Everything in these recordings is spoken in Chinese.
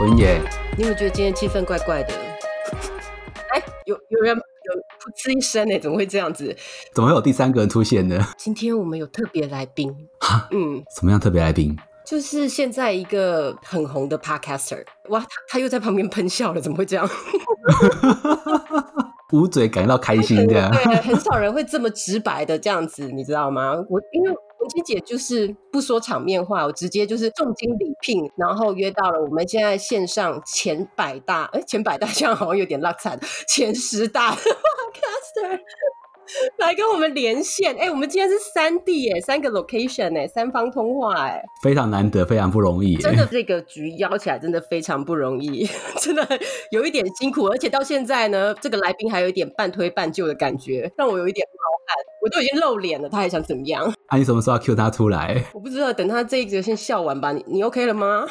文野，你有没有觉得今天气氛怪怪的？哎，有有人有噗嗤一声呢，怎么会这样子？怎么会有第三个人出现呢？今天我们有特别来宾，嗯，什么样特别来宾？就是现在一个很红的 podcaster。哇，他他又在旁边喷笑了，怎么会这样？捂嘴感到开心这样。对，很少人会这么直白的这样子，你知道吗？我因为文琪姐就是不说场面话，我直接就是重金礼聘，然后约到了我们现在线上前百大，哎，前百大这样好像有点拉惨，前十大，caster。来跟我们连线，哎，我们今天是三地哎，三个 location 哎，三方通话哎，非常难得，非常不容易，真的这个局邀起来真的非常不容易，真的有一点辛苦，而且到现在呢，这个来宾还有一点半推半就的感觉，让我有一点冒汗，我都已经露脸了，他还想怎么样？啊，你什么时候要 Q 他出来？我不知道，等他这一个先笑完吧，你你 OK 了吗？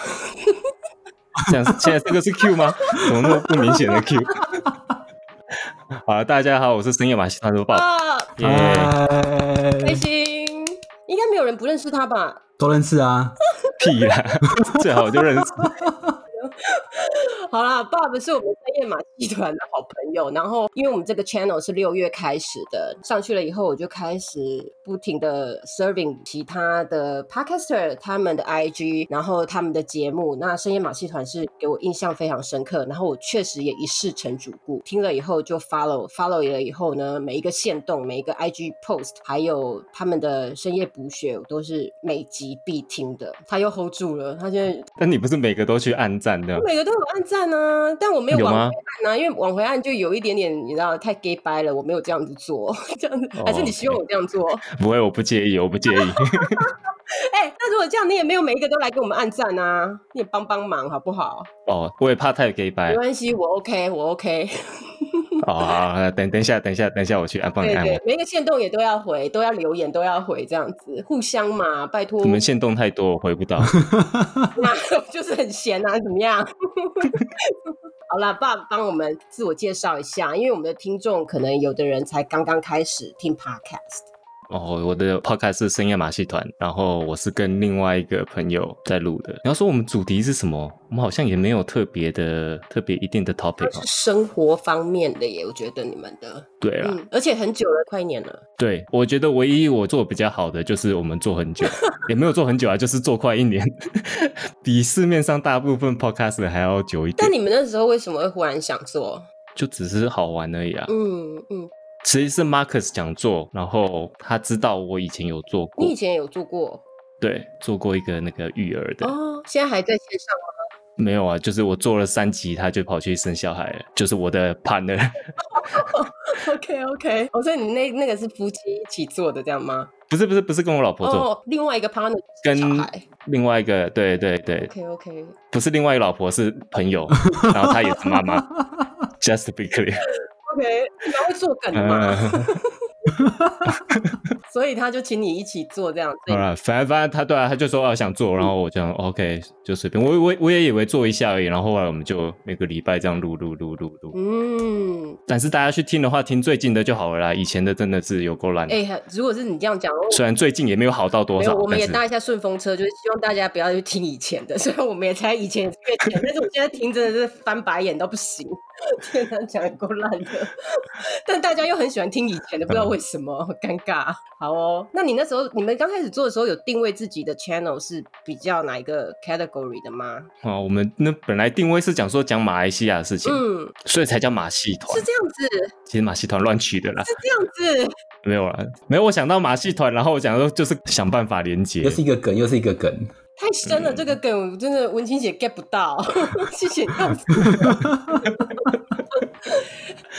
现在现在这个是 Q 吗？怎么那么不明显的 Q？好，大家好，我是深夜马戏团的宝，耶，开心，应该没有人不认识他吧？都认识啊，屁啦，最好就认识。好啦，Bob 是我们深夜马戏团的好朋友。然后，因为我们这个 channel 是六月开始的，上去了以后，我就开始不停的 serving 其他的 podcaster 他们的 IG，然后他们的节目。那深夜马戏团是给我印象非常深刻，然后我确实也一试成主顾，听了以后就 follow，follow 了以后呢，每一个线动，每一个 IG post，还有他们的深夜补血，我都是每集必听的。他又 hold 住了，他现在。但你不是每个都去按赞的？每个都有按赞。呢，但我没有往回按呢，因为往回按就有一点点，你知道太 gay 掰了，我没有这样子做，这样子还是你希望我这样做？不会，我不介意，我不介意。哎，那如果这样，你也没有每一个都来给我们按赞啊，你也帮帮忙好不好？哦，我也怕太 gay 掰，没关系，我 OK，我 OK。哦，等等一下，等一下，等一下，我去按帮你按。每一个线动也都要回，都要留言，都要回，这样子互相嘛，拜托。你们线动太多，我回不到。那就是很闲啊，怎么样？好了，爸帮我们自我介绍一下，因为我们的听众可能有的人才刚刚开始听 Podcast。哦，我的 podcast 是深夜马戏团，然后我是跟另外一个朋友在录的。你要说我们主题是什么？我们好像也没有特别的、特别一定的 topic。是生活方面的耶，我觉得你们的对啊，而且很久了，快一年了。对，我觉得唯一我做比较好的就是我们做很久，也没有做很久啊，就是做快一年，比市面上大部分 podcast 还要久一点。但你们那时候为什么会忽然想做？就只是好玩而已啊。嗯嗯。其实是 Marcus 讲座，然后他知道我以前有做过。你以前有做过？对，做过一个那个育儿的。哦，现在还在线上吗？没有啊，就是我做了三集，他就跑去生小孩了，就是我的 partner。OK OK，我说你那那个是夫妻一起做的这样吗？不是不是不是跟我老婆做，另外一个 partner 跟另外一个对对对。OK OK，不是另外一个老婆是朋友，然后她也是妈妈。Just to be clear。OK，你还会做梗吗？所以他就请你一起做这样。好了，反正反正他对啊，他就说啊想做，然后我这样 OK 就随便。我我我也以为做一下而已，然后后来我们就每个礼拜这样录录录录录。嗯，但是大家去听的话，听最近的就好了啦。以前的真的是有够烂。哎，如果是你这样讲，虽然最近也没有好到多少，我们也搭一下顺风车，就是希望大家不要去听以前的。虽然我们也猜以前越前，但是我现在听真的是翻白眼都不行。天哪，讲的够烂的，但大家又很喜欢听以前的，不知道为什么，尴尬。好哦，那你那时候你们刚开始做的时候，有定位自己的 channel 是比较哪一个 category 的吗？哦，我们那本来定位是讲说讲马来西亚的事情，嗯，所以才叫马戏团，是这样子。其实马戏团乱取的啦，是这样子。没有啦，没有。我想到马戏团，然后我讲说就是想办法连接，又是一个梗，又是一个梗。太深了，这个梗真的文青姐 get 不到，谢谢。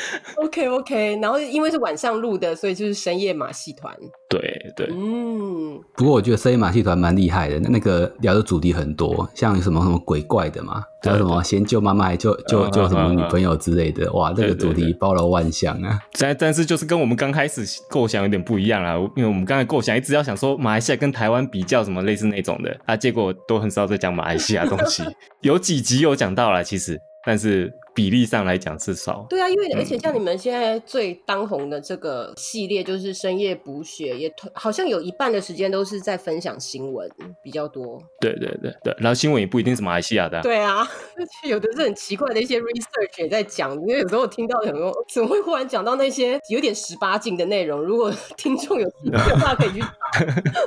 OK OK，然后因为是晚上录的，所以就是深夜马戏团。对对，嗯。不过我觉得深夜马戏团蛮厉害的，那个聊的主题很多，像什么什么鬼怪的嘛，还有什么先救妈妈，救救救什么女朋友之类的，哇，这个主题包罗万象啊。但但是就是跟我们刚开始构想有点不一样啊，因为我们刚才构想一直要想说马来西亚跟台湾比较什么类似那种的啊，结果都很少在讲马来西亚东西，有几集有讲到了其实，但是。比例上来讲是少。对啊，因为而且像你们现在最当红的这个系列，就是深夜补血，也好像有一半的时间都是在分享新闻比较多。对对对对，然后新闻也不一定是马来西亚的。对啊，有的是很奇怪的一些 research 也在讲，因为有时候听到很多怎么会忽然讲到那些有点十八禁的内容，如果 听众有兴趣的话，可以去查。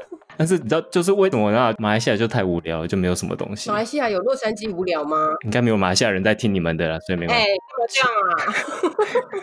但是你知道，就是为什么那马来西亚就太无聊，就没有什么东西。马来西亚有洛杉矶无聊吗？应该没有马来西亚人在听你们的了，所以没有。哎，怎么这样啊？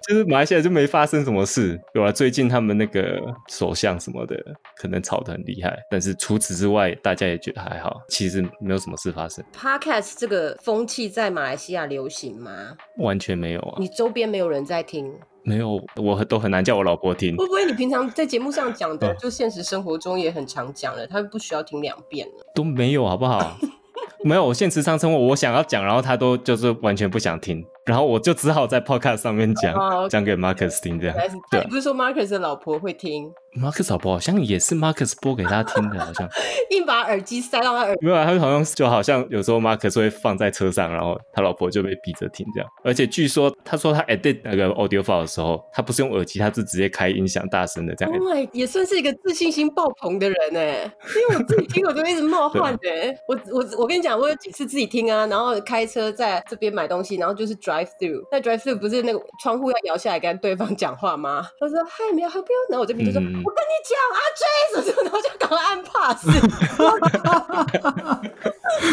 就是马来西亚就没发生什么事。有了最近他们那个首相什么的，可能吵得很厉害。但是除此之外，大家也觉得还好，其实没有什么事发生。Podcast 这个风气在马来西亚流行吗？完全没有啊！你周边没有人在听？没有，我都很难叫我老婆听。会不会你平常在节目上讲的，就现实生活中也很常讲了，他不需要听两遍了？都没有，好不好？没有，我现实上生活我想要讲，然后他都就是完全不想听。然后我就只好在 podcast 上面讲，讲给 Marcus 听这样。对，不是说 Marcus 的老婆会听，Marcus 老婆好像也是 Marcus 播给他听的，好像 硬把耳机塞到他耳。没有，啊他好像就好像有时候 Marcus 会放在车上，然后他老婆就被逼着听这样。而且据说他说他 edit 那个 audio file 的时候，他不是用耳机，他是直接开音响大声的这样。Oh my，也算是一个自信心爆棚的人哎，因为我自己听我都一直冒汗的。我我我跟你讲，我有几次自己听啊，然后开车在这边买东西，然后就是 drive through，那 drive。through 不是那个窗户要摇下来跟对方讲话吗？他说嗨，没有，还不用。然后我这边就说，我跟你讲，阿 J 什么，然后就赶快按 pass，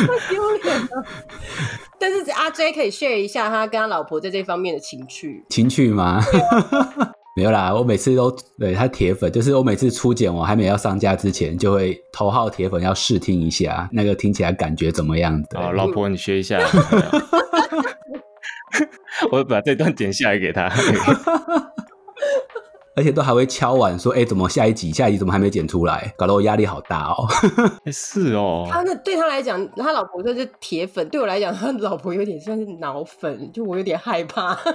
太丢脸了。但是阿 J 可以 share 一下他跟他老婆在这方面的情趣，情趣吗？没有啦，我每次都对他铁粉，就是我每次初剪我还没要上架之前，就会头号铁粉要试听一下，那个听起来感觉怎么样？哦，老婆你学一下。我把这段剪下来给他，而且都还会敲碗说：“哎，怎么下一集？下一集怎么还没剪出来？搞得我压力好大哦。”是哦，他那对他来讲，他老婆就是铁粉；对我来讲，他老婆有点像是脑粉，就我有点害怕。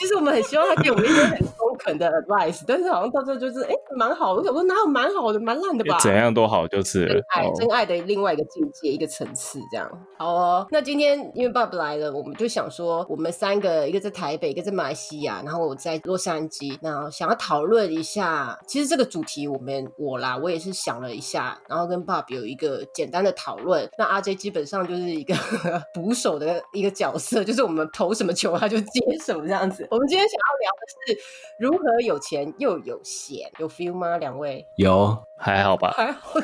其实我们很希望他给我们一些很中肯的 advice，但是好像到最后就是哎，蛮好。我想说哪有蛮好的，蛮烂的吧？怎样都好，就是真爱，真爱的另外一个境界，一个层次这样。好哦，那今天因为爸爸来了，我们就想说，我们三个，一个在台北，一个在马来西亚，然后我在洛杉矶，那想要讨论一下。其实这个主题，我们我啦，我也是想了一下，然后跟爸爸有一个简单的讨论。那阿 J 基本上就是一个 捕手的一个角色，就是我们投什么球，他就接什么这样子。我们今天想要聊的是如何有钱又有闲，有 feel 吗？两位有还好吧？还好，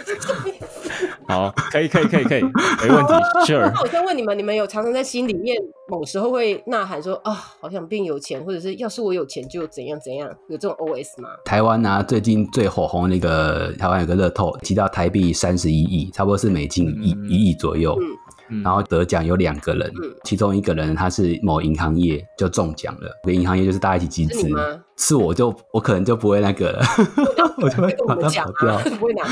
好，可以，可以，可以，可以，没问题。Sure。那我先问你们，你们有常常在心里面某时候会呐喊说啊，好想变有钱，或者是要是我有钱就怎样怎样，有这种 OS 吗？台湾啊，最近最火红那个台湾有个乐透，提到台币三十一亿，差不多是美金一一亿左右。然后得奖有两个人，其中一个人他是某银行业就中奖了，银行业就是大家一起集资。是我就我可能就不会那个了，我就会把它跑掉，不会拿，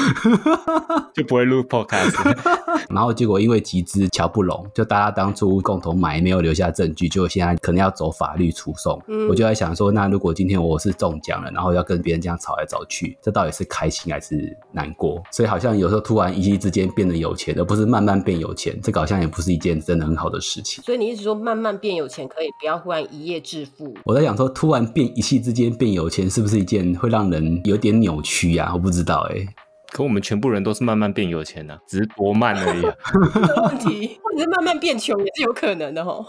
就不会录 podcast。然后结果因为集资瞧不拢，就大家当初共同买没有留下证据，就现在可能要走法律诉讼。我就在想说，那如果今天我是中奖了，然后要跟别人这样吵来吵去，这到底是开心还是难过？所以好像有时候突然一夕之间变得有钱，而不是慢慢变有钱，这个好像也不是一件真的很好的事情。所以你一直说慢慢变有钱可以，不要忽然一夜致富。我在想说，突然变一夕之。间变有钱是不是一件会让人有点扭曲呀？我不知道哎。可我们全部人都是慢慢变有钱的，只是多慢而已。啊问题，或者是慢慢变穷也是有可能的哦。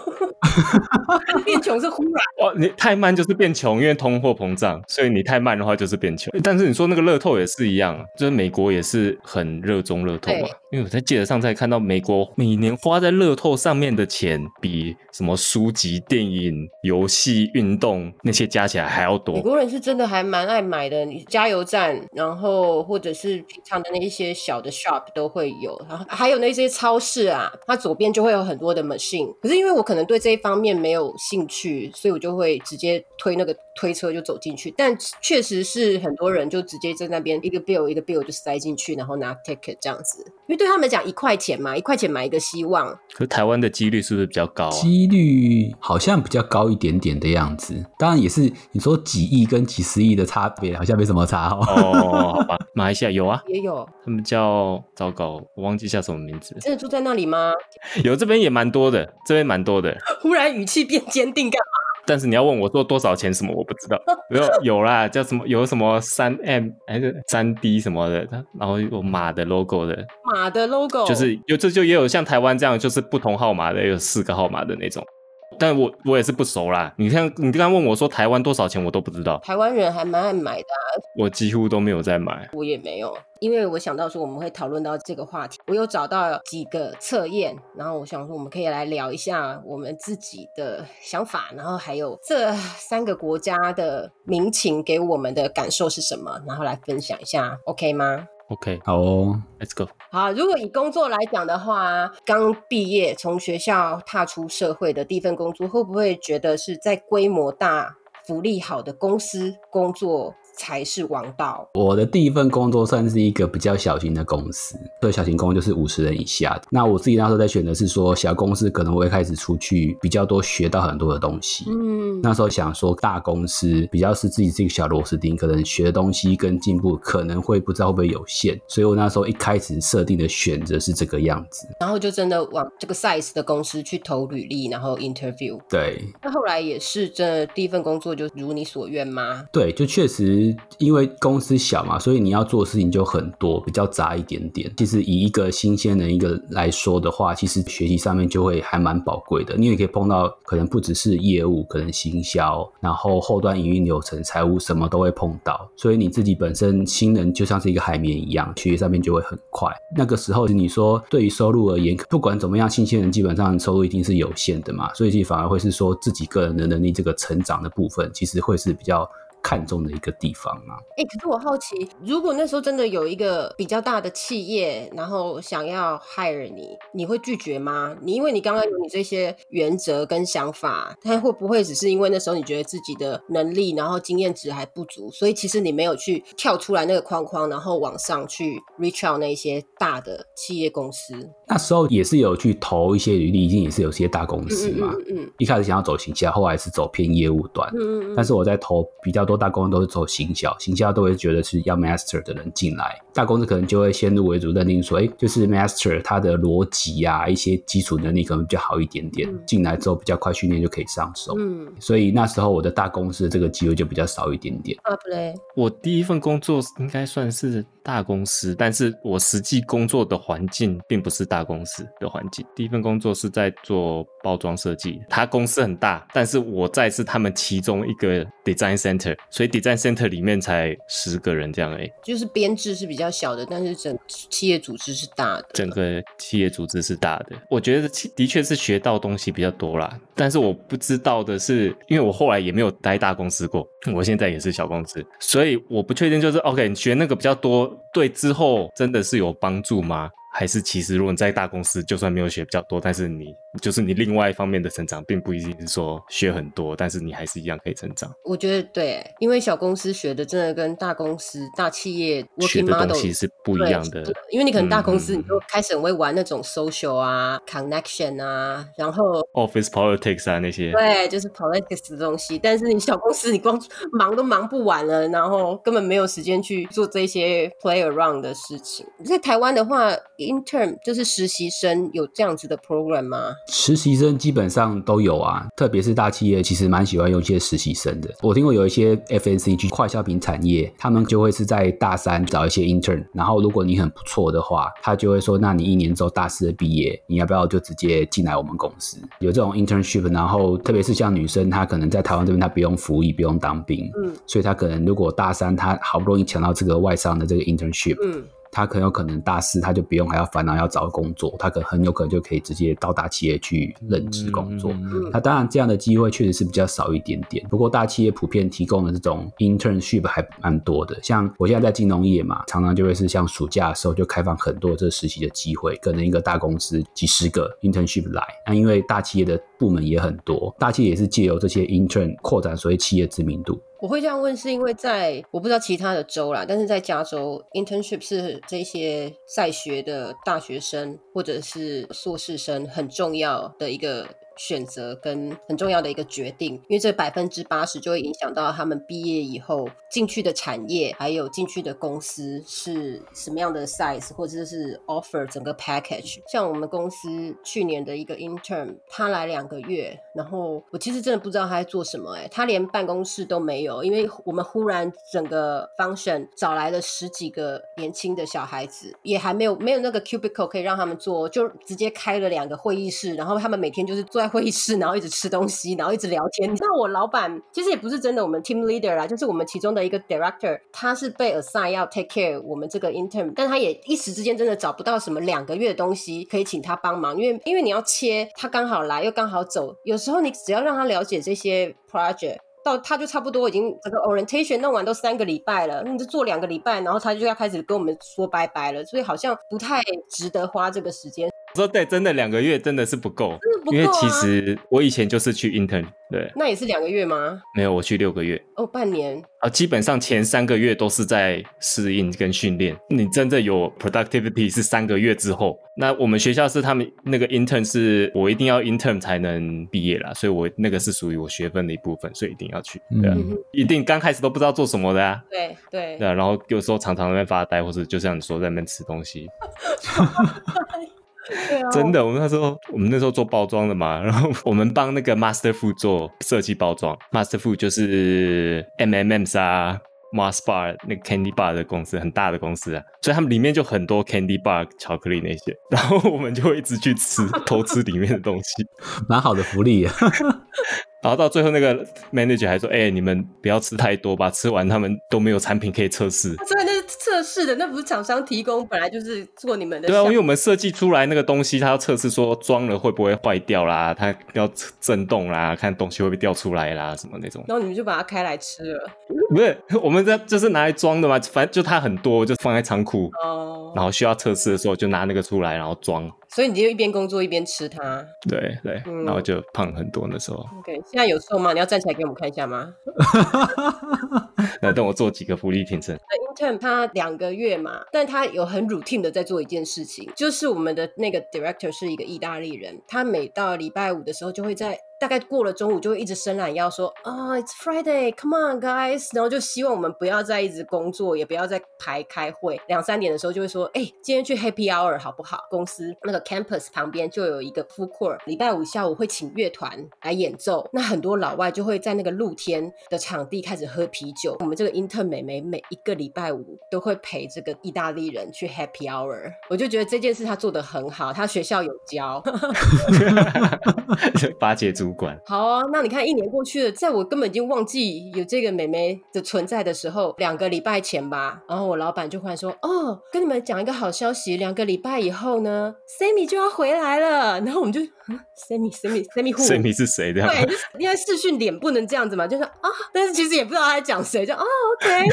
变穷是忽然哦，你太慢就是变穷，因为通货膨胀，所以你太慢的话就是变穷。但是你说那个乐透也是一样，就是美国也是很热衷乐透嘛。因为我在记者上才看到，美国每年花在乐透上面的钱，比什么书籍、电影、游戏、运动那些加起来还要多。美国人是真的还蛮爱买的，你加油站，然后或者是。平常的那一些小的 shop 都会有，然后还有那些超市啊，它左边就会有很多的 machine。可是因为我可能对这一方面没有兴趣，所以我就会直接推那个推车就走进去。但确实是很多人就直接在那边一个 bill 一个 bill 就塞进去，然后拿 ticket 这样子。因为对他们讲一块钱嘛，一块钱买一个希望。可台湾的几率是不是比较高？几率好像比较高一点点的样子。当然也是你说几亿跟几十亿的差别，好像没什么差哦。哦，好吧，马来西亚有啊。也有，他们叫糟糕，我忘记叫什么名字。真的住在那里吗？有，这边也蛮多的，这边蛮多的。忽然语气变坚定，干嘛？但是你要问我做多少钱什么，我不知道。没有有啦，叫什么有什么三 M 还是三 D 什么的，然后有马的 logo 的，马的 logo 就是有这就也有像台湾这样，就是不同号码的，有四个号码的那种。但我我也是不熟啦。你看，你刚刚问我说台湾多少钱，我都不知道。台湾人还蛮爱买的，我几乎都没有在买。我也没有，因为我想到说我们会讨论到这个话题，我有找到几个测验，然后我想说我们可以来聊一下我们自己的想法，然后还有这三个国家的民情给我们的感受是什么，然后来分享一下，OK 吗？OK，好哦，Let's go。好，如果以工作来讲的话，刚毕业从学校踏出社会的第一份工作，会不会觉得是在规模大、福利好的公司工作？才是王道。我的第一份工作算是一个比较小型的公司，对，小型公司就是五十人以下的。那我自己那时候在选的是说，小公司可能我会开始出去比较多，学到很多的东西。嗯，那时候想说大公司比较是自己这个小螺丝钉，可能学的东西跟进步可能会不知道会不会有限，所以我那时候一开始设定的选择是这个样子。然后就真的往这个 size 的公司去投履历，然后 interview。对。那后来也是真的第一份工作就如你所愿吗？对，就确实。因为公司小嘛，所以你要做的事情就很多，比较杂一点点。其实以一个新鲜人一个来说的话，其实学习上面就会还蛮宝贵的。你也可以碰到可能不只是业务，可能行销，然后后端营运流程、财务什么都会碰到。所以你自己本身新人就像是一个海绵一样，学习上面就会很快。那个时候你说对于收入而言，不管怎么样，新鲜人基本上收入一定是有限的嘛，所以其实反而会是说自己个人的能力这个成长的部分，其实会是比较。看重的一个地方啊！哎，可是我好奇，如果那时候真的有一个比较大的企业，然后想要 hire 你，你会拒绝吗？你因为你刚刚有你这些原则跟想法，他会不会只是因为那时候你觉得自己的能力，然后经验值还不足，所以其实你没有去跳出来那个框框，然后往上去 reach out 那些大的企业公司？那时候也是有去投一些履历，已经也是有些大公司嘛。嗯嗯。一开始想要走行销，后来是走偏业务端。嗯嗯。但是我在投比较多大公司都是走行销，行销都会觉得是要 master 的人进来。大公司可能就会先入为主认定说，哎，就是 master 他的逻辑啊，一些基础能力可能比较好一点点，进来之后比较快训练就可以上手。嗯。所以那时候我的大公司的这个机会就比较少一点点。啊不嘞，我第一份工作应该算是大公司，但是我实际工作的环境并不是大。大公司的环境，第一份工作是在做包装设计。他公司很大，但是我在是他们其中一个 design center，所以 design center 里面才十个人这样哎，就是编制是比较小的，但是整企业组织是大的。整个企业组织是大的，我觉得的确是学到东西比较多啦。但是我不知道的是，因为我后来也没有待大公司过，我现在也是小公司，所以我不确定就是 OK，你学那个比较多，对之后真的是有帮助吗？还是其实，如果你在大公司，就算没有学比较多，但是你。就是你另外一方面的成长，并不一定是说学很多，但是你还是一样可以成长。我觉得对，因为小公司学的真的跟大公司、大企业学的东西是不一样的。因为你可能大公司，你就开始很会玩那种 social 啊、connection 啊，然后 office politics 啊那些。对，就是 politics 的东西。但是你小公司，你光 忙都忙不完了，然后根本没有时间去做这些 play around 的事情。在台湾的话，intern 就是实习生有这样子的 program 吗？实习生基本上都有啊，特别是大企业，其实蛮喜欢用一些实习生的。我听过有一些 FNCG 快消品产业，他们就会是在大三找一些 intern，然后如果你很不错的话，他就会说，那你一年之后大四的毕业，你要不要就直接进来我们公司？有这种 internship，然后特别是像女生，她可能在台湾这边她不用服役，不用当兵，嗯，所以她可能如果大三她好不容易抢到这个外商的这个 internship，嗯。他很有可能大四他就不用还要烦恼要找工作，他可很有可能就可以直接到大企业去任职工作。那当然这样的机会确实是比较少一点点，不过大企业普遍提供的这种 internship 还蛮多的。像我现在在金融业嘛，常常就会是像暑假的时候就开放很多这实习的机会，可能一个大公司几十个 internship 来。那因为大企业的部门也很多，大企业也是借由这些 intern 扩展所谓企业知名度。我会这样问，是因为在我不知道其他的州啦，但是在加州，internship 是这些在学的大学生或者是硕士生很重要的一个选择跟很重要的一个决定，因为这百分之八十就会影响到他们毕业以后进去的产业，还有进去的公司是什么样的 size，或者是 offer 整个 package。像我们公司去年的一个 intern，他来两个月，然后我其实真的不知道他在做什么，哎，他连办公室都没有，因为我们忽然整个 function 找来了十几个年轻的小孩子，也还没有没有那个 cubicle 可以让他们做，就直接开了两个会议室，然后他们每天就是坐在会议室，然后一直吃东西，然后一直聊天。那我老板其实也不是真的我们 team leader 啦，就是我们其中的一个 director，他是被 assign 要 take care 我们这个 intern，但他也一时之间真的找不到什么两个月的东西可以请他帮忙，因为因为你要切，他刚好来又刚好走，有时候你只要让他了解这些 project。到他就差不多已经整个 orientation 弄完都三个礼拜了，你就做两个礼拜，然后他就要开始跟我们说拜拜了，所以好像不太值得花这个时间。说对，真的两个月真的是不够，真的不够。因为其实我以前就是去 intern，对，那也是两个月吗？没有，我去六个月。哦，半年。啊，基本上前三个月都是在适应跟训练，你真正有 productivity 是三个月之后。那我们学校是他们那个 intern 是我一定要 intern 才能毕业啦，所以我那个是属于我学分的一部分，所以一定要去。对啊，一定刚开始都不知道做什么的啊。对对。对啊，然后有时候常常在那边发呆，或者就像你说在那边吃东西。真的，我们那时候我们那时候做包装的嘛，然后我们帮那个 Master Food 做设计包装，Master Food 就是 M M M 啊，Mars Bar 那个 Candy Bar 的公司，很大的公司啊，所以他们里面就很多 Candy Bar 巧克力那些，然后我们就会一直去吃，偷吃里面的东西，蛮好的福利。然后到最后，那个 manager 还说：“哎，你们不要吃太多吧，吃完他们都没有产品可以测试。”所以那是测试的，那不是厂商提供，本来就是做你们的。对啊，因为我们设计出来那个东西，它要测试说装了会不会坏掉啦，它要震动啦，看东西会不会掉出来啦，什么那种。然后你们就把它开来吃了？不是，我们这就是拿来装的嘛，反正就它很多，就放在仓库。哦。然后需要测试的时候，就拿那个出来，然后装。所以你就一边工作一边吃它，对对，然后就胖很多那时候。OK，现在有瘦吗？你要站起来给我们看一下吗？那等我做几个福利评审。Intern 他两个月嘛，但他有很 routine 的在做一件事情，就是我们的那个 director 是一个意大利人，他每到礼拜五的时候就会在。大概过了中午就会一直伸懒腰说啊，It's Friday，Come on guys，然后就希望我们不要再一直工作，也不要再排开会。两三点的时候就会说，哎，今天去 Happy Hour 好不好？公司那个 campus 旁边就有一个 food court，礼拜五下午会请乐团来演奏。那很多老外就会在那个露天的场地开始喝啤酒。我们这个 intern 美眉每一个礼拜五都会陪这个意大利人去 Happy Hour，我就觉得这件事他做的很好，他学校有教，巴结主主管好啊，那你看一年过去了，在我根本已经忘记有这个美眉的存在的时候，两个礼拜前吧，然后我老板就忽然说：“哦，跟你们讲一个好消息，两个礼拜以后呢，Sammy 就要回来了。”然后我们就，Sammy，Sammy，Sammy，Sammy 是谁的？对，因为视讯脸不能这样子嘛，就说啊，但是其实也不知道他在讲谁，就啊，OK。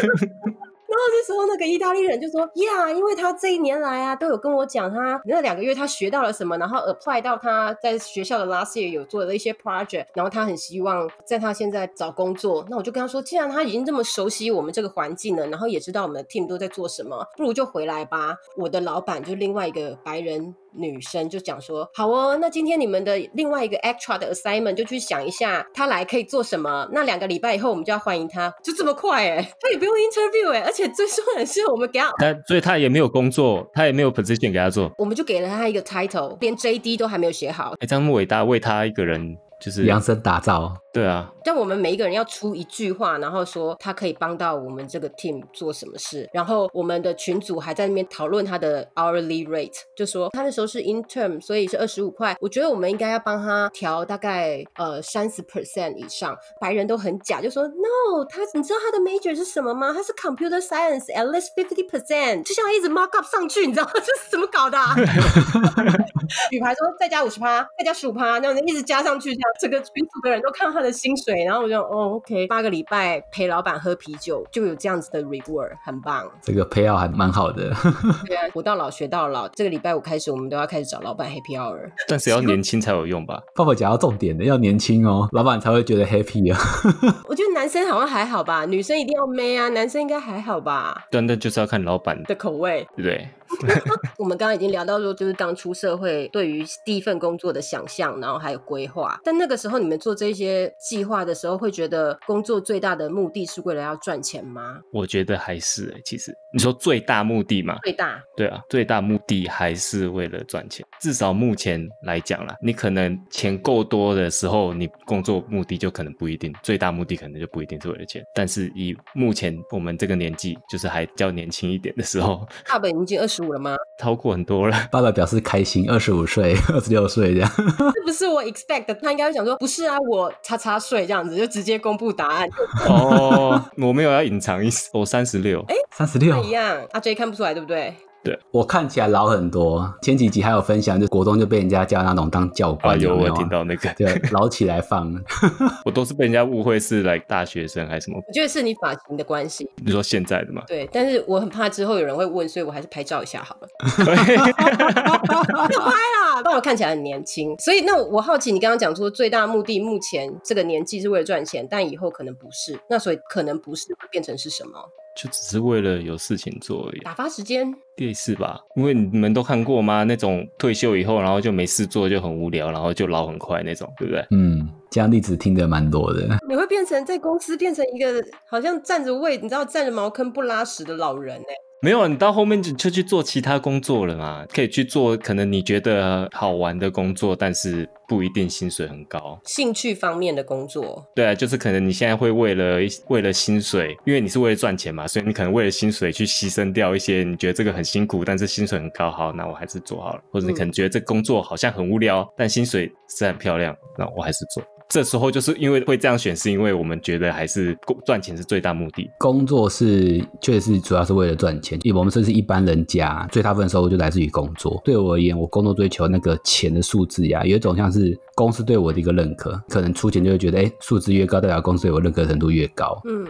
然后这时候那个意大利人就说：“呀，因为他这一年来啊，都有跟我讲他那两个月他学到了什么，然后 apply 到他在学校的 last year 有做的一些 project，然后他很希望在他现在找工作。那我就跟他说，既然他已经这么熟悉我们这个环境了，然后也知道我们的 team 都在做什么，不如就回来吧。我的老板就另外一个白人。”女生就讲说：“好哦，那今天你们的另外一个 extra 的 assignment 就去想一下，他来可以做什么。那两个礼拜以后我们就要欢迎他，就这么快哎，他也不用 interview 哎，而且最重要的是我们给他，但所以他也没有工作，他也没有 position 给他做，我们就给了他一个 title，连 JD 都还没有写好。哎，这么伟大，为他一个人就是量身打造。”对啊，但我们每一个人要出一句话，然后说他可以帮到我们这个 team 做什么事。然后我们的群组还在那边讨论他的 hourly rate，就说他那时候是 intern，所以是二十五块。我觉得我们应该要帮他调大概呃三十 percent 以上。白人都很假，就说 no，他你知道他的 major 是什么吗？他是 computer science，at least fifty percent，就像一直 mark up 上去，你知道 这是怎么搞的？女排说再加五十趴，再加十五趴，那样一直加上去这样整个群组的人都看到他的薪水，然后我就哦，OK，八个礼拜陪老板喝啤酒就有这样子的 reward，很棒。这个 pay out 还蛮好的。对啊，活到老学到老。这个礼拜五开始，我们都要开始找老板 happy hour。但是要年轻才有用吧？爸爸讲到重点的，要年轻哦，老板才会觉得 happy 啊。我觉得男生好像还好吧，女生一定要 man 啊，男生应该还好吧？对，那就是要看老板的口味，对不对？我们刚刚已经聊到说，就是刚出社会对于第一份工作的想象，然后还有规划。但那个时候你们做这些计划的时候，会觉得工作最大的目的是为了要赚钱吗？我觉得还是，其实你说最大目的嘛，最大，对啊，最大目的还是为了赚钱。至少目前来讲啦，你可能钱够多的时候，你工作目的就可能不一定，最大目的可能就不一定是为了钱。但是以目前我们这个年纪，就是还较年轻一点的时候，大本已经二十五。了吗？超过很多了。爸爸表示开心，二十五岁、二十六岁这样。这不是我 expect 的，他应该会讲说，不是啊，我叉叉岁这样子，就直接公布答案。哦，我没有要隐藏意思，我三十六。哎，三十六一样，阿 J 看不出来，对不对？对我看起来老很多，前几集还有分享，就国中就被人家叫那种当教官，有没有听到那个？对，老起来放。我都是被人家误会是来大学生还是什么？我觉得是你发型的关系。你说现在的吗？对，但是我很怕之后有人会问，所以我还是拍照一下好了。要拍啦，但我看起来很年轻，所以那我好奇，你刚刚讲说最大目的，目前这个年纪是为了赚钱，但以后可能不是，那所以可能不是会变成是什么？就只是为了有事情做而已，打发时间，类似吧？因为你们都看过吗？那种退休以后，然后就没事做，就很无聊，然后就老很快那种，对不对？嗯，这样例子听得蛮多的。你会变成在公司变成一个好像站着位，你知道站着茅坑不拉屎的老人哎。没有，你到后面就就去做其他工作了嘛？可以去做可能你觉得好玩的工作，但是不一定薪水很高。兴趣方面的工作，对啊，就是可能你现在会为了为了薪水，因为你是为了赚钱嘛，所以你可能为了薪水去牺牲掉一些你觉得这个很辛苦，但是薪水很高，好，那我还是做好了。或者你可能觉得这工作好像很无聊，但薪水是很漂亮，那我还是做。这时候就是因为会这样选，是因为我们觉得还是赚钱是最大目的。工作是确实主要是为了赚钱，因为我们这是一般人家，最大部分收入就来自于工作。对我而言，我工作追求那个钱的数字呀，有一种像是。公司对我的一个认可，可能出钱就会觉得，哎，数字越高，代表公司对我认可程度越高。嗯嗯，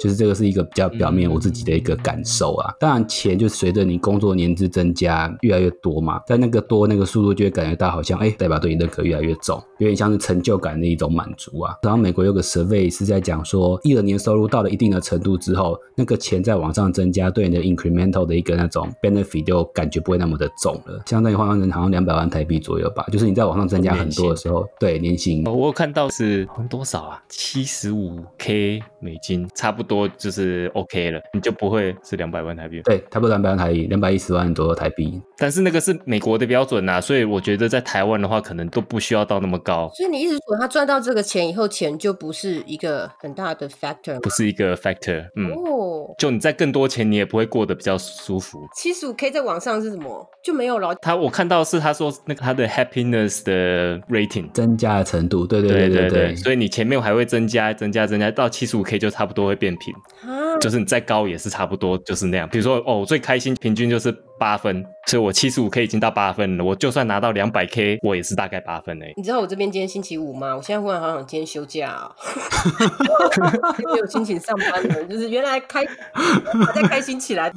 就是这个是一个比较表面我自己的一个感受啊。当然，钱就随着你工作年资增加越来越多嘛，但那个多那个速度就会感觉到好像，哎，代表对你认可越来越重，有点像是成就感的一种满足啊。然后美国有个 survey 是在讲说，一二年收入到了一定的程度之后，那个钱在往上增加，对你的 incremental 的一个那种 benefit 就感觉不会那么的重了。相当于换算成好像两百万台币左右吧，就是你在往上增加很多的。时候对年薪，我有看到是多少啊？七十五 K 美金，差不多就是 OK 了，你就不会是两百万台币。对，差不多两百万台币，两百一十万左右台币。但是那个是美国的标准呐，所以我觉得在台湾的话，可能都不需要到那么高。所以你一直说他赚到这个钱以后，钱就不是一个很大的 factor，不是一个 factor。嗯，哦，就你在更多钱，你也不会过得比较舒服。七十五 K 在网上是什么？就没有了。他我看到是他说那个他的 happiness 的 rating 增加的程度，对对对对对，所以你前面还会增加增加增加到七十五 K 就差不多会变平，就是你再高也是差不多就是那样。比如说哦，我最开心平均就是八分，所以我七十五 K 已经到八分了，我就算拿到两百 K，我也是大概八分诶。你知道我这边今天星期五吗？我现在忽然好想今天休假哦，没有心情上班了，就是原来开再开心起来。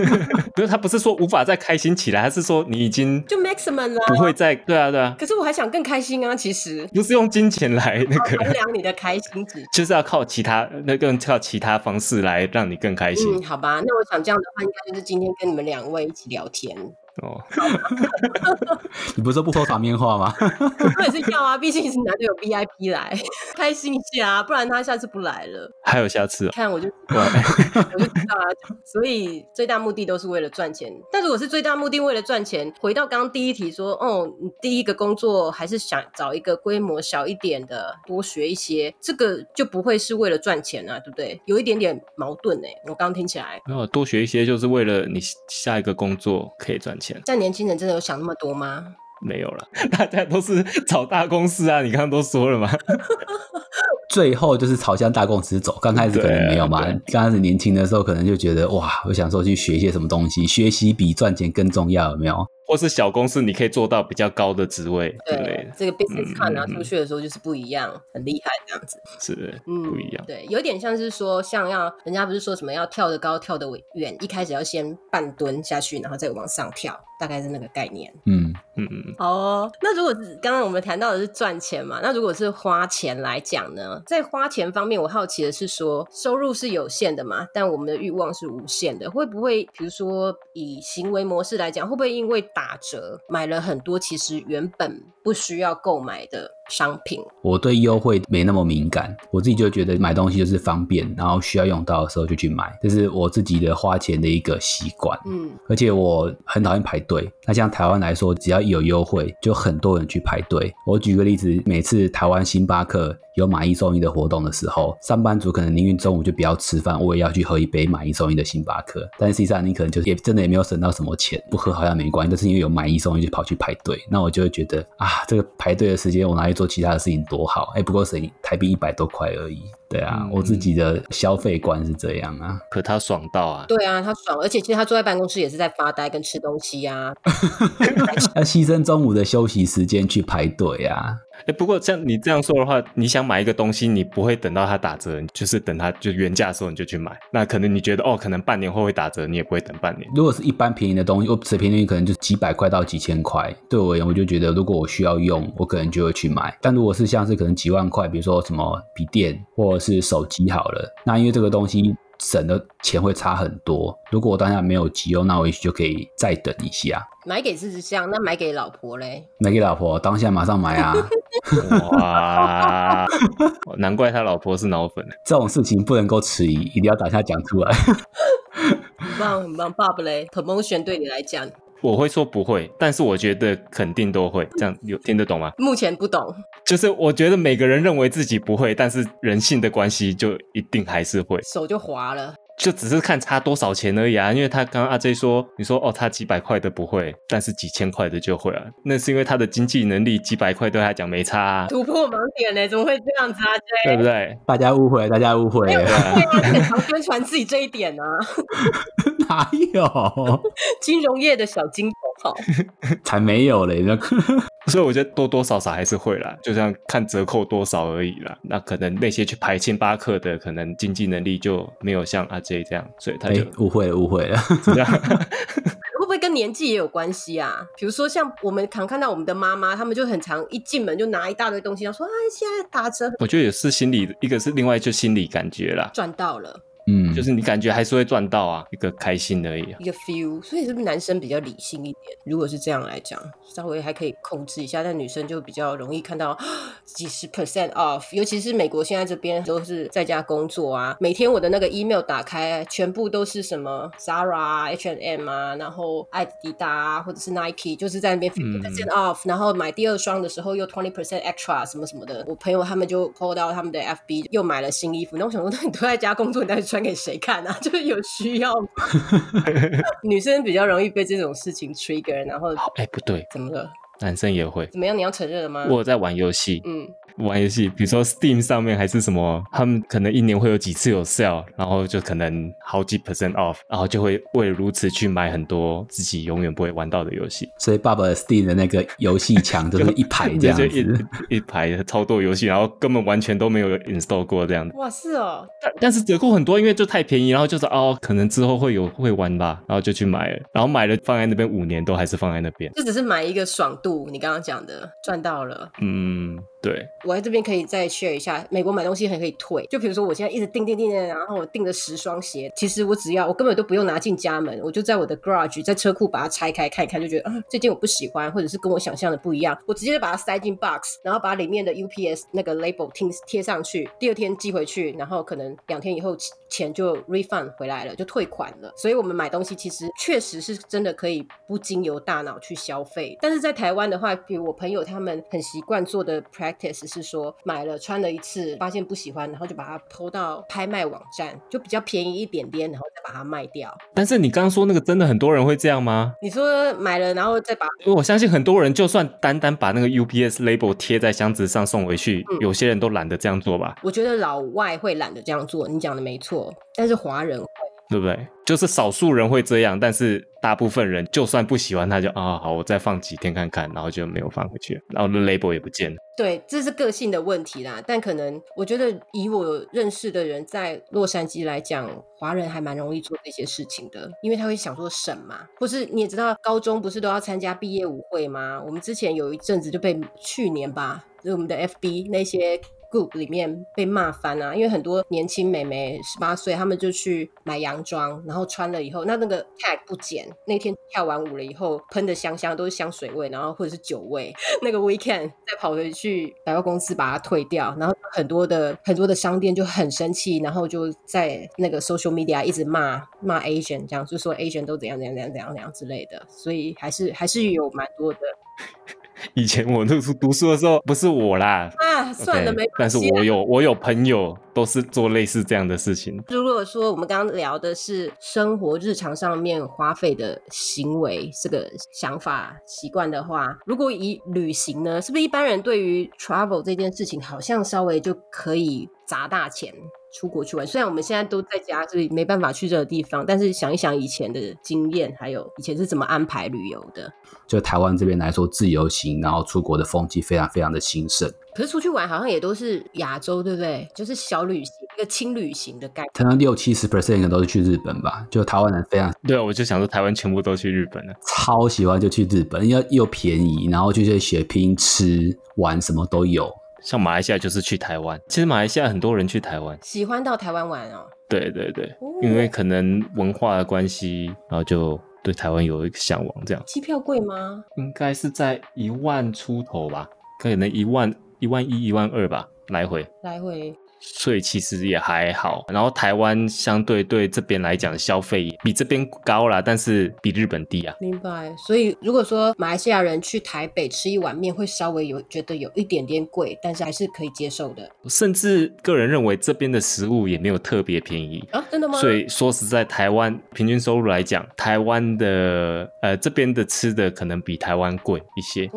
不是他不是说无法再开心起来，他是说你已经就 maximum 了，不会再对啊对啊。可是我还想更开心啊，其实不是用金钱来那个衡量你的开心值，就是要靠其他那个靠其他方式来让你更开心。嗯，好吧，那我想这样的话，应该就是今天跟你们两位一起聊天。哦，你不是说不说场面话吗？我也是要啊，毕竟是难得有 VIP 来，开心一下啊，不然他下次不来了。还有下次？看我就我就知道了。所以最大目的都是为了赚钱。但如果是最大目的为了赚钱，回到刚刚第一题说，哦，你第一个工作还是想找一个规模小一点的，多学一些，这个就不会是为了赚钱啊，对不对？有一点点矛盾哎，我刚刚听起来。没有多学一些，就是为了你下一个工作可以赚钱。但年轻人真的有想那么多吗？没有了，大家都是找大公司啊！你刚刚都说了嘛，最后就是朝向大公司走。刚开始可能没有嘛，刚开始年轻的时候可能就觉得哇，我想说去学一些什么东西，学习比赚钱更重要，有没有？或是小公司，你可以做到比较高的职位，对，这个 business card 拿出去的时候就是不一样，很厉害这样子，是，嗯，不一样，对，有点像是说，像要人家不是说什么要跳得高、跳得远，一开始要先半蹲下去，然后再往上跳，大概是那个概念，嗯嗯嗯。哦，那如果刚刚我们谈到的是赚钱嘛，那如果是花钱来讲呢，在花钱方面，我好奇的是说，收入是有限的嘛，但我们的欲望是无限的，会不会比如说以行为模式来讲，会不会因为打折买了很多，其实原本不需要购买的商品。我对优惠没那么敏感，我自己就觉得买东西就是方便，然后需要用到的时候就去买，这是我自己的花钱的一个习惯。嗯，而且我很讨厌排队。那像台湾来说，只要有优惠，就很多人去排队。我举个例子，每次台湾星巴克。有买一送一的活动的时候，上班族可能宁愿中午就不要吃饭，我也要去喝一杯买一送一的星巴克。但实际上你可能就也真的也没有省到什么钱，不喝好像没关系，但是因为有买一送一就跑去排队，那我就会觉得啊，这个排队的时间我拿去做其他的事情多好，哎，不过省台币一百多块而已。对啊，我自己的消费观是这样啊。可他爽到啊！对啊，他爽，而且其实他坐在办公室也是在发呆跟吃东西啊。要牺牲中午的休息时间去排队啊。哎，不过像你这样说的话，你想买一个东西，你不会等到它打折，就是等它就原价的时候你就去买。那可能你觉得哦，可能半年后会打折，你也不会等半年。如果是一般便宜的东西，我只便宜可能就几百块到几千块。对我而言，我就觉得如果我需要用，我可能就会去买。但如果是像是可能几万块，比如说什么笔电或者是手机好了，那因为这个东西。省的钱会差很多。如果我当下没有急用，那我也许就可以再等一下。买给自己香，那买给老婆嘞？买给老婆，当下马上买啊！哇，难怪他老婆是脑粉。这种事情不能够迟疑，一定要当下讲出来。很棒，很棒，爸爸嘞，promotion 对你来讲。我会说不会，但是我觉得肯定都会。这样有听得懂吗？目前不懂。就是我觉得每个人认为自己不会，但是人性的关系就一定还是会，手就滑了。就只是看差多少钱而已啊，因为他刚刚阿 J 说，你说哦，差几百块的不会，但是几千块的就会啊，那是因为他的经济能力几百块对他讲没差，啊突破盲点呢？怎么会这样子啊？J 对不对？大家误会，大家误会，对啊，很常宣传自己这一点呢，哪有？金融业的小金头好，才没有嘞，那。所以我觉得多多少少还是会啦，就像看折扣多少而已啦。那可能那些去排星巴克的，可能经济能力就没有像阿 J 这样，所以他就误会了，误会了。会不会跟年纪也有关系啊？比如说像我们常看到我们的妈妈，他们就很常一进门就拿一大堆东西，然后说：“哎，现在打折。”我觉得也是心理，一个是另外就心理感觉啦，赚到了。嗯，就是你感觉还是会赚到啊，一个开心而已，一个 feel。所以是不是男生比较理性一点？如果是这样来讲，稍微还可以控制一下，但女生就比较容易看到几十 percent off。尤其是美国现在这边都是在家工作啊，每天我的那个 email 打开，全部都是什么 Zara、H&M 啊，然后艾迪达或者是 Nike，就是在那边 fifty percent off，然后买第二双的时候又 twenty percent extra 什么什么的。我朋友他们就 po 到他们的 FB，又买了新衣服。那我想说，那你都在家工作，你在。传给谁看啊？就是有需要吗？女生比较容易被这种事情 trigger，然后哎，不对，怎么了？男生也会怎么样？你要承认了吗？我在玩游戏，嗯。玩游戏，比如说 Steam 上面还是什么，他们可能一年会有几次有 sale，然后就可能好几 percent off，然后就会为了如此去买很多自己永远不会玩到的游戏。所以爸爸 Steam 的那个游戏墙就是一排 这样子，一排超多游戏，然后根本完全都没有 install 过这样子。哇，是哦。但但是折扣很多，因为就太便宜，然后就是哦，可能之后会有会玩吧，然后就去买了，然后买了放在那边五年都还是放在那边。就只是买一个爽度，你刚刚讲的赚到了。嗯。对，我在这边可以再 share 一下，美国买东西还可以退。就比如说，我现在一直订订订订，然后我订了十双鞋，其实我只要我根本都不用拿进家门，我就在我的 garage 在车库把它拆开看一看，就觉得啊，这件我不喜欢，或者是跟我想象的不一样，我直接就把它塞进 box，然后把里面的 UPS 那个 label 贴贴上去，第二天寄回去，然后可能两天以后钱就 refund 回来了，就退款了。所以我们买东西其实确实是真的可以不经由大脑去消费，但是在台湾的话，比如我朋友他们很习惯做的 practice。是说买了穿了一次，发现不喜欢，然后就把它抛到拍卖网站，就比较便宜一点点，然后再把它卖掉。但是你刚刚说那个真的很多人会这样吗？你说买了然后再把，我相信很多人就算单单把那个 UPS label 贴在箱子上送回去，有些人都懒得这样做吧？我觉得老外会懒得这样做，你讲的没错，但是华人会。对不对？就是少数人会这样，但是大部分人就算不喜欢他，就啊好，我再放几天看看，然后就没有放回去，然后那 label 也不见了。对，这是个性的问题啦。但可能我觉得以我认识的人，在洛杉矶来讲，华人还蛮容易做这些事情的，因为他会想说省嘛，或是你也知道，高中不是都要参加毕业舞会吗？我们之前有一阵子就被去年吧，就我们的 FB 那些。Group 里面被骂翻啊，因为很多年轻美眉十八岁，他们就去买洋装，然后穿了以后，那那个 tag 不剪，那天跳完舞了以后，喷的香香都是香水味，然后或者是酒味，那个 weekend 再跑回去百货公司把它退掉，然后很多的很多的商店就很生气，然后就在那个 social media 一直骂骂 Asian，这样就说 Asian 都怎样怎样怎样怎样怎样之类的，所以还是还是有蛮多的。以前我读书读书的时候，不是我啦啊，算了没但是我有我有朋友都是做类似这样的事情。如果说我们刚刚聊的是生活日常上面花费的行为这个想法习惯的话，如果以旅行呢，是不是一般人对于 travel 这件事情好像稍微就可以砸大钱？出国去玩，虽然我们现在都在家，所以没办法去这个地方，但是想一想以前的经验，还有以前是怎么安排旅游的。就台湾这边来说，自由行然后出国的风气非常非常的兴盛。可是出去玩好像也都是亚洲，对不对？就是小旅行，一个轻旅行的概念。可能六七十 percent 都是去日本吧。就台湾人非常对啊，我就想说台湾全部都去日本了，超喜欢就去日本，因为又便宜，然后就是血拼吃玩什么都有。像马来西亚就是去台湾，其实马来西亚很多人去台湾，喜欢到台湾玩哦。对对对，因为可能文化的关系，然后就对台湾有一个向往。这样，机票贵吗？应该是在一万出头吧，可能一万、一万一、一万二吧，来回。来回。所以其实也还好，然后台湾相对对这边来讲消费比这边高啦，但是比日本低啊。明白。所以如果说马来西亚人去台北吃一碗面会稍微有觉得有一点点贵，但是还是可以接受的。甚至个人认为这边的食物也没有特别便宜啊，真的吗？所以说实在，台湾平均收入来讲，台湾的呃这边的吃的可能比台湾贵一些。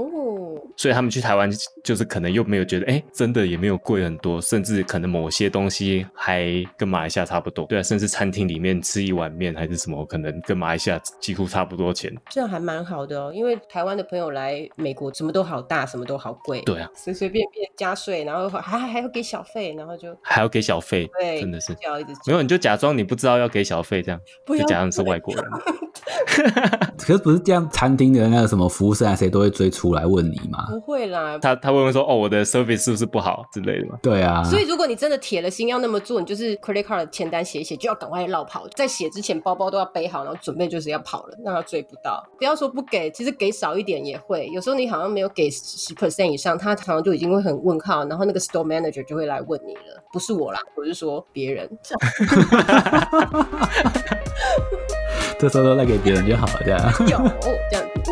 所以他们去台湾，就是可能又没有觉得，哎，真的也没有贵很多，甚至可能某些东西还跟马来西亚差不多。对啊，甚至餐厅里面吃一碗面还是什么，可能跟马来西亚几乎差不多钱。这样还蛮好的哦，因为台湾的朋友来美国，什么都好大，什么都好贵。对啊，随随便便加税，然后还还要给小费，然后就还要给小费，对，真的是没有，你就假装你不知道要给小费，这样就假装是外国人。可是不是这样，餐厅的那个什么服务生啊，谁都会追出来问你吗？不会啦，他他会问说，哦，我的 service 是不是不好之类的吗？对啊。所以如果你真的铁了心要那么做，你就是 credit card 的签单写一写，就要赶快绕跑，在写之前包包都要背好，然后准备就是要跑了，让他追不到。不要说不给，其实给少一点也会。有时候你好像没有给十 percent 以上，他好像就已经会很问号，然后那个 store manager 就会来问你了。不是我啦，我是说别人。这时候都赖给别人就好了，这样。有这样子。